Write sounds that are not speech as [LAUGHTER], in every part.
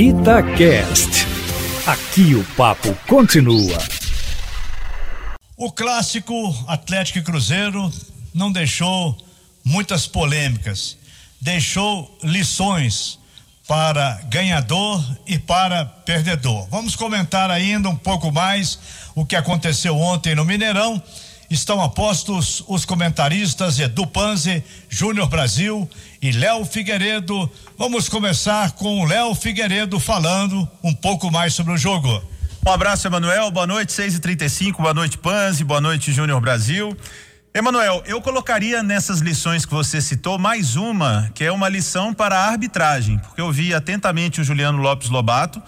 Itacast. Aqui o papo continua. O clássico Atlético e Cruzeiro não deixou muitas polêmicas, deixou lições para ganhador e para perdedor. Vamos comentar ainda um pouco mais o que aconteceu ontem no Mineirão. Estão apostos os comentaristas Edu Panzi, Júnior Brasil e Léo Figueiredo. Vamos começar com o Léo Figueiredo falando um pouco mais sobre o jogo. Um abraço, Emanuel. Boa noite, 6 e 35 Boa noite, Panzi. Boa noite, Júnior Brasil. Emanuel, eu colocaria nessas lições que você citou mais uma, que é uma lição para a arbitragem, porque eu vi atentamente o Juliano Lopes Lobato,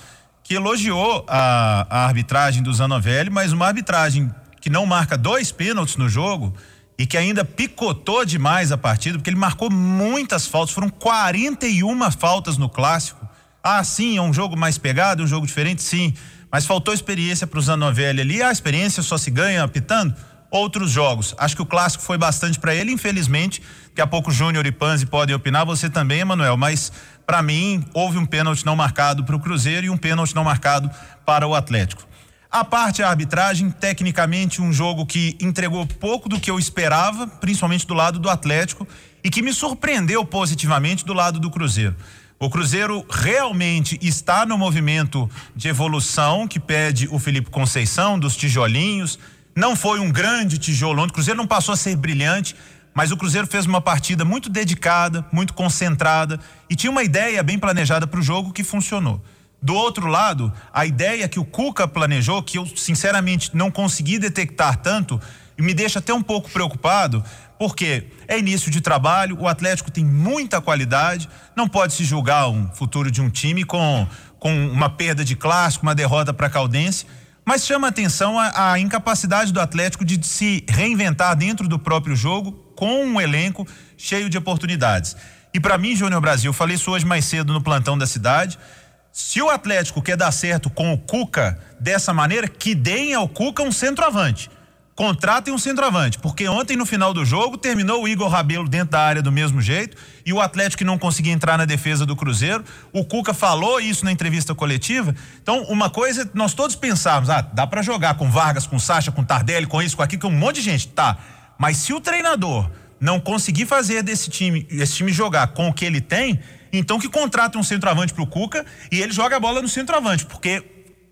que elogiou a, a arbitragem do Zanovelli, mas uma arbitragem que não marca dois pênaltis no jogo e que ainda picotou demais a partida, porque ele marcou muitas faltas, foram 41 faltas no clássico. Ah, sim, é um jogo mais pegado, um jogo diferente, sim. Mas faltou experiência para o Zanovelli ali. A experiência só se ganha apitando outros jogos. Acho que o clássico foi bastante para ele, infelizmente. Daqui a pouco Júnior e Panzi podem opinar, você também, Emanuel. Mas para mim houve um pênalti não marcado para o Cruzeiro e um pênalti não marcado para o Atlético. A parte arbitragem, tecnicamente um jogo que entregou pouco do que eu esperava, principalmente do lado do Atlético, e que me surpreendeu positivamente do lado do Cruzeiro. O Cruzeiro realmente está no movimento de evolução que pede o Felipe Conceição, dos tijolinhos. Não foi um grande tijolão, o Cruzeiro não passou a ser brilhante, mas o Cruzeiro fez uma partida muito dedicada, muito concentrada e tinha uma ideia bem planejada para o jogo que funcionou. Do outro lado, a ideia que o Cuca planejou, que eu sinceramente não consegui detectar tanto, me deixa até um pouco preocupado, porque é início de trabalho, o Atlético tem muita qualidade, não pode se julgar um futuro de um time com, com uma perda de clássico, uma derrota para Caldense, mas chama atenção a, a incapacidade do Atlético de se reinventar dentro do próprio jogo com um elenco cheio de oportunidades. E para mim, Júnior Brasil, falei isso hoje mais cedo no plantão da cidade. Se o Atlético quer dar certo com o Cuca dessa maneira, que deem ao Cuca um centroavante. Contratem um centroavante, porque ontem no final do jogo terminou o Igor Rabelo dentro da área do mesmo jeito e o Atlético não conseguia entrar na defesa do Cruzeiro. O Cuca falou isso na entrevista coletiva. Então, uma coisa, nós todos pensávamos, ah, dá para jogar com Vargas, com Sacha, com Tardelli, com isso, com aquilo, com um monte de gente, tá. Mas se o treinador não conseguir fazer desse time, esse time jogar com o que ele tem, então que contrata um centroavante pro Cuca e ele joga a bola no centroavante, porque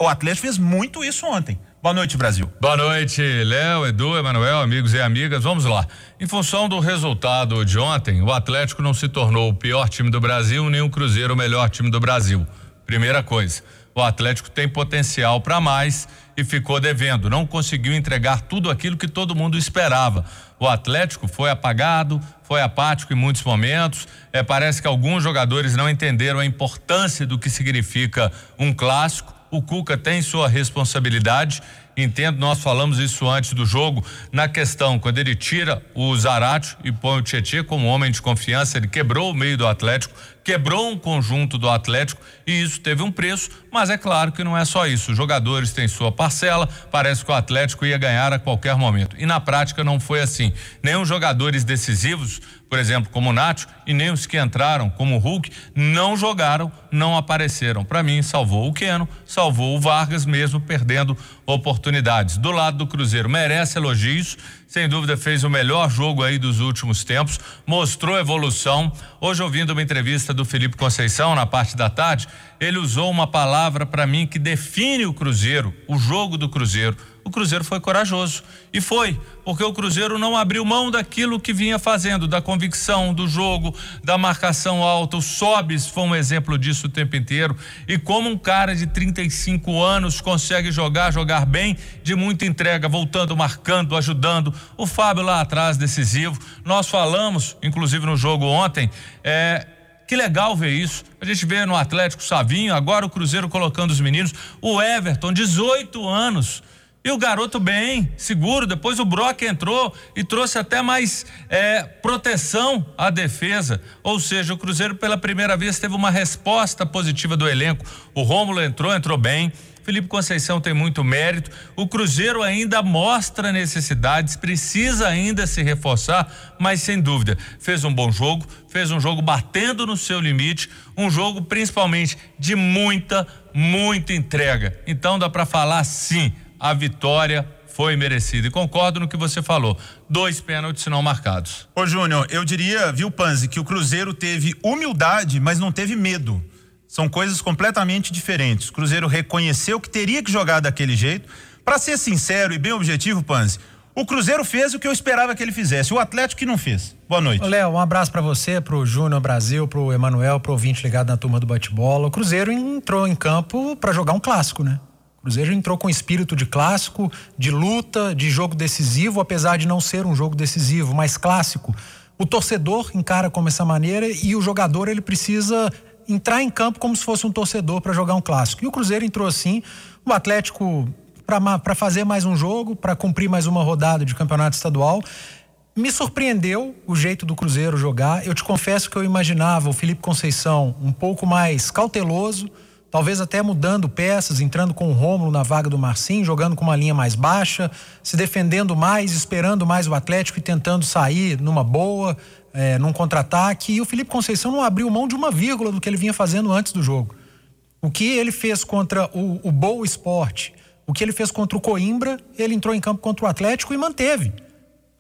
o Atlético fez muito isso ontem. Boa noite, Brasil. Boa noite, Léo, Edu, Emanuel, amigos e amigas. Vamos lá. Em função do resultado de ontem, o Atlético não se tornou o pior time do Brasil, nem o Cruzeiro o melhor time do Brasil. Primeira coisa, o Atlético tem potencial para mais e ficou devendo, não conseguiu entregar tudo aquilo que todo mundo esperava. O Atlético foi apagado, foi apático em muitos momentos. É, parece que alguns jogadores não entenderam a importância do que significa um clássico. O Cuca tem sua responsabilidade. Entendo, nós falamos isso antes do jogo, na questão, quando ele tira o Zarate e põe o Tietchan como homem de confiança, ele quebrou o meio do Atlético, quebrou um conjunto do Atlético e isso teve um preço, mas é claro que não é só isso. Os jogadores têm sua parcela, parece que o Atlético ia ganhar a qualquer momento. E na prática não foi assim. Nem os jogadores decisivos, por exemplo, como o Nacho, e nem os que entraram, como o Hulk, não jogaram, não apareceram. Para mim, salvou o Keno, salvou o Vargas, mesmo perdendo oportunidades. Do lado do Cruzeiro, merece elogios. Sem dúvida fez o melhor jogo aí dos últimos tempos, mostrou evolução. Hoje, ouvindo uma entrevista do Felipe Conceição na parte da tarde, ele usou uma palavra para mim que define o Cruzeiro, o jogo do Cruzeiro o Cruzeiro foi corajoso. E foi, porque o Cruzeiro não abriu mão daquilo que vinha fazendo, da convicção, do jogo, da marcação alta. O Sobis foi um exemplo disso o tempo inteiro. E como um cara de 35 anos consegue jogar, jogar bem, de muita entrega, voltando, marcando, ajudando. O Fábio lá atrás, decisivo. Nós falamos, inclusive no jogo ontem, é, que legal ver isso. A gente vê no Atlético Savinho, agora o Cruzeiro colocando os meninos. O Everton, 18 anos E o garoto bem, seguro. Depois o Brock entrou e trouxe até mais é, proteção à defesa. Ou seja, o Cruzeiro pela primeira vez teve uma resposta positiva do elenco. O Rômulo entrou, entrou bem. Felipe Conceição tem muito mérito. O Cruzeiro ainda mostra necessidades, precisa ainda se reforçar, mas sem dúvida fez um bom jogo, fez um jogo batendo no seu limite, um jogo principalmente de muita, muita entrega. Então dá para falar sim, a vitória foi merecida. E concordo no que você falou. Dois pênaltis não marcados. Ô, Júnior, eu diria, viu, Panzi, que o Cruzeiro teve humildade, mas não teve medo. São coisas completamente diferentes. O Cruzeiro reconheceu que teria que jogar daquele jeito. Para ser sincero e bem objetivo, Panzi, o Cruzeiro fez o que eu esperava que ele fizesse, o Atlético que não fez. Boa noite. Léo, um abraço para você, pro Júnior Brasil, pro Emanuel, pro ouvinte ligado na turma do bate-bola. O Cruzeiro entrou em campo para jogar um clássico, né? O Cruzeiro entrou com espírito de clássico, de luta, de jogo decisivo, apesar de não ser um jogo decisivo, mas clássico. O torcedor encara como essa maneira e o jogador ele precisa entrar em campo como se fosse um torcedor para jogar um clássico. E o Cruzeiro entrou assim, o Atlético para fazer mais um jogo, para cumprir mais uma rodada de campeonato estadual. Me surpreendeu o jeito do Cruzeiro jogar. Eu te confesso que eu imaginava o Felipe Conceição um pouco mais cauteloso, talvez até mudando peças, entrando com o Rômulo na vaga do Marcinho, jogando com uma linha mais baixa, se defendendo mais, esperando mais o Atlético e tentando sair numa boa, é, num contra-ataque. E o Felipe Conceição não abriu mão de uma vírgula do que ele vinha fazendo antes do jogo. O que ele fez contra o, o Boa Esporte, o que ele fez contra o Coimbra, ele entrou em campo contra o Atlético e manteve.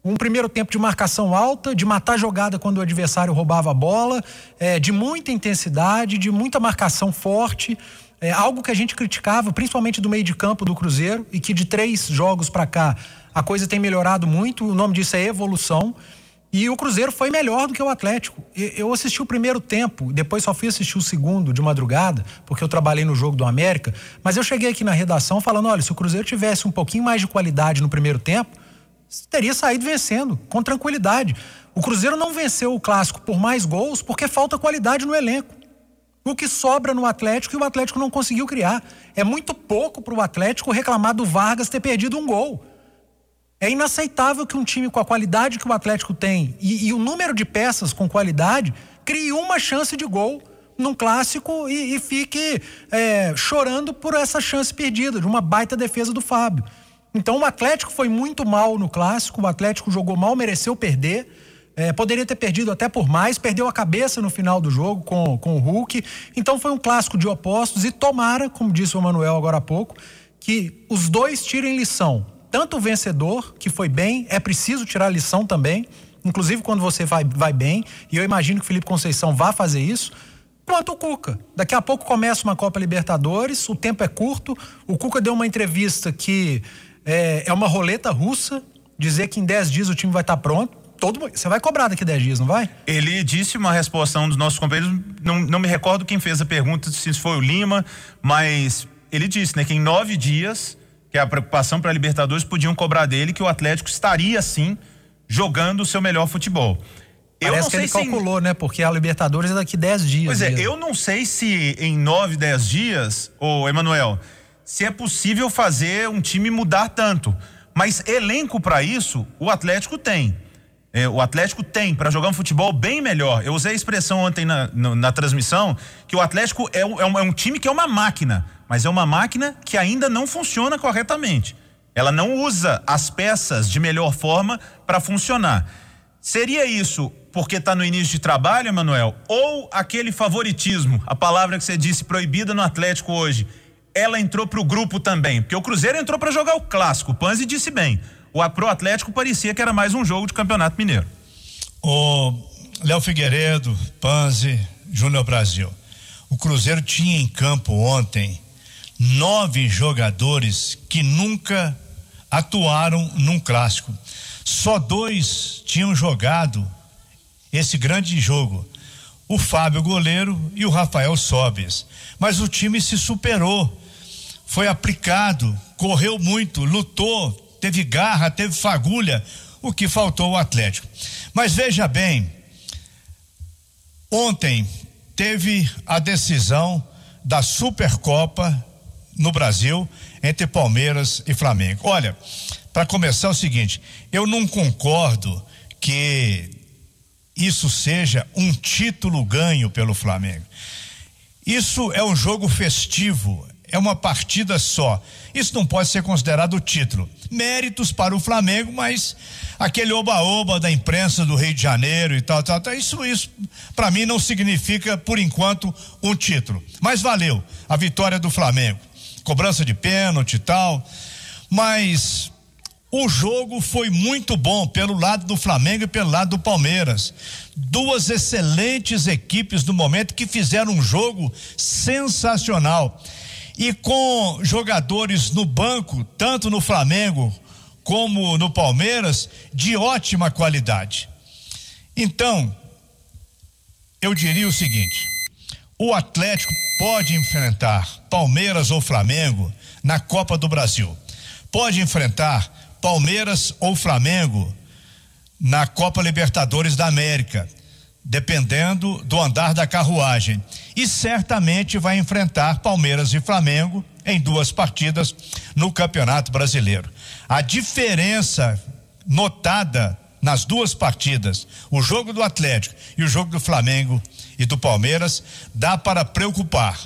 Um primeiro tempo de marcação alta, de matar jogada quando o adversário roubava a bola, é, de muita intensidade, de muita marcação forte. É, algo que a gente criticava, principalmente do meio de campo do Cruzeiro, e que de três jogos para cá a coisa tem melhorado muito. O nome disso é evolução. E o Cruzeiro foi melhor do que o Atlético. Eu assisti o primeiro tempo, depois só fui assistir o segundo de madrugada, porque eu trabalhei no jogo do América. Mas eu cheguei aqui na redação falando: olha, se o Cruzeiro tivesse um pouquinho mais de qualidade no primeiro tempo, teria saído vencendo, com tranquilidade. O Cruzeiro não venceu o clássico por mais gols porque falta qualidade no elenco. O que sobra no Atlético e o Atlético não conseguiu criar. É muito pouco para o Atlético reclamar do Vargas ter perdido um gol. É inaceitável que um time com a qualidade que o Atlético tem e, e o número de peças com qualidade crie uma chance de gol num clássico e, e fique é, chorando por essa chance perdida, de uma baita defesa do Fábio. Então o Atlético foi muito mal no clássico, o Atlético jogou mal, mereceu perder. É, poderia ter perdido até por mais, perdeu a cabeça no final do jogo com, com o Hulk. Então foi um clássico de opostos e tomara, como disse o Manuel agora há pouco, que os dois tirem lição tanto o vencedor, que foi bem, é preciso tirar lição também, inclusive quando você vai, vai bem, e eu imagino que o Felipe Conceição vá fazer isso. Pronto, o Cuca. Daqui a pouco começa uma Copa Libertadores, o tempo é curto. O Cuca deu uma entrevista que é, é uma roleta russa, dizer que em 10 dias o time vai estar tá pronto. Todo, você vai cobrar daqui 10 dias, não vai? Ele disse uma resposta a um dos nossos companheiros, não, não me recordo quem fez a pergunta, se foi o Lima, mas ele disse, né, que em nove dias que é a preocupação para a Libertadores, podiam cobrar dele que o Atlético estaria sim jogando o seu melhor futebol. Eu Parece que ele calculou, né? Porque a Libertadores é daqui 10 dias. Pois é, mesmo. eu não sei se em 9, 10 dias, ô Emanuel, se é possível fazer um time mudar tanto. Mas elenco para isso, o Atlético tem. É, o Atlético tem para jogar um futebol bem melhor. Eu usei a expressão ontem na, na, na transmissão que o Atlético é, é, um, é um time que é uma máquina mas é uma máquina que ainda não funciona corretamente. Ela não usa as peças de melhor forma para funcionar. Seria isso porque está no início de trabalho, Emanuel? Ou aquele favoritismo, a palavra que você disse proibida no Atlético hoje, ela entrou para o grupo também? Porque o Cruzeiro entrou para jogar o clássico, Panzi disse bem. O pro Atlético parecia que era mais um jogo de Campeonato Mineiro. O Léo Figueiredo, Panzi, Júnior Brasil. O Cruzeiro tinha em campo ontem nove jogadores que nunca atuaram num clássico. Só dois tinham jogado esse grande jogo. O Fábio Goleiro e o Rafael Sobes. Mas o time se superou, foi aplicado, correu muito, lutou, teve garra, teve fagulha, o que faltou ao Atlético. Mas veja bem, ontem teve a decisão da Supercopa no Brasil entre Palmeiras e Flamengo. Olha, para começar é o seguinte, eu não concordo que isso seja um título ganho pelo Flamengo. Isso é um jogo festivo, é uma partida só. Isso não pode ser considerado título. Méritos para o Flamengo, mas aquele oba-oba da imprensa do Rio de Janeiro e tal, tal, tal isso, isso para mim não significa, por enquanto, um título. Mas valeu a vitória do Flamengo. Cobrança de pênalti e tal. Mas o jogo foi muito bom pelo lado do Flamengo e pelo lado do Palmeiras. Duas excelentes equipes no momento que fizeram um jogo sensacional. E com jogadores no banco, tanto no Flamengo como no Palmeiras, de ótima qualidade. Então, eu diria o seguinte: o Atlético pode enfrentar Palmeiras ou Flamengo na Copa do Brasil. Pode enfrentar Palmeiras ou Flamengo na Copa Libertadores da América, dependendo do andar da carruagem. E certamente vai enfrentar Palmeiras e Flamengo em duas partidas no Campeonato Brasileiro. A diferença notada nas duas partidas, o jogo do Atlético e o jogo do Flamengo e do Palmeiras, dá para preocupar.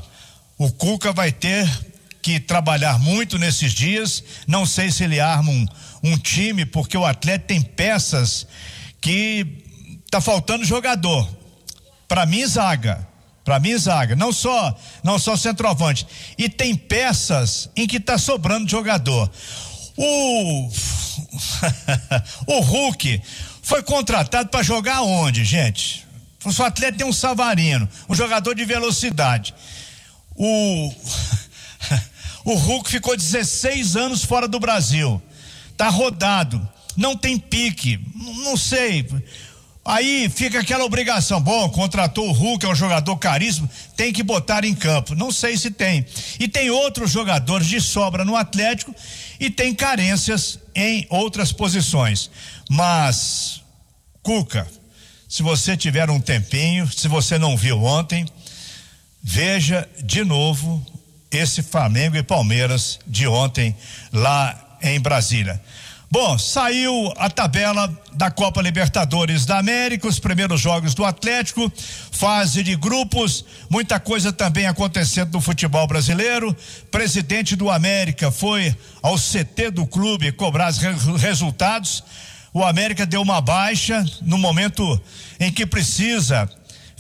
O Cuca vai ter que trabalhar muito nesses dias. Não sei se ele arma um, um time, porque o Atlético tem peças que tá faltando jogador. Para mim, zaga. Para mim, zaga. Não só, não só centroavante. E tem peças em que tá sobrando jogador. O [LAUGHS] o Hulk foi contratado para jogar onde, gente? O atleta tem um Savarino, um jogador de velocidade. O [LAUGHS] o Hulk ficou 16 anos fora do Brasil. Tá rodado. Não tem pique. Não sei. Aí fica aquela obrigação. Bom, contratou o Hulk, é um jogador caríssimo, tem que botar em campo. Não sei se tem. E tem outros jogadores de sobra no Atlético e tem carências em outras posições. Mas, Cuca, se você tiver um tempinho, se você não viu ontem, veja de novo esse Flamengo e Palmeiras de ontem lá em Brasília. Bom, saiu a tabela da Copa Libertadores da América, os primeiros jogos do Atlético, fase de grupos, muita coisa também acontecendo no futebol brasileiro. Presidente do América foi ao CT do clube cobrar os resultados. O América deu uma baixa no momento em que precisa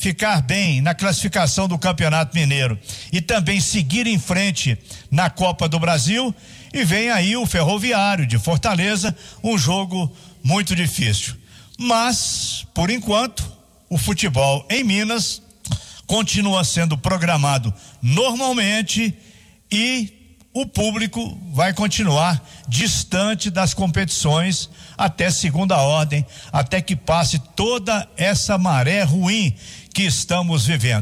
ficar bem na classificação do Campeonato Mineiro e também seguir em frente na Copa do Brasil. E vem aí o Ferroviário de Fortaleza, um jogo muito difícil. Mas, por enquanto, o futebol em Minas continua sendo programado normalmente e o público vai continuar distante das competições até segunda ordem, até que passe toda essa maré ruim que estamos vivendo.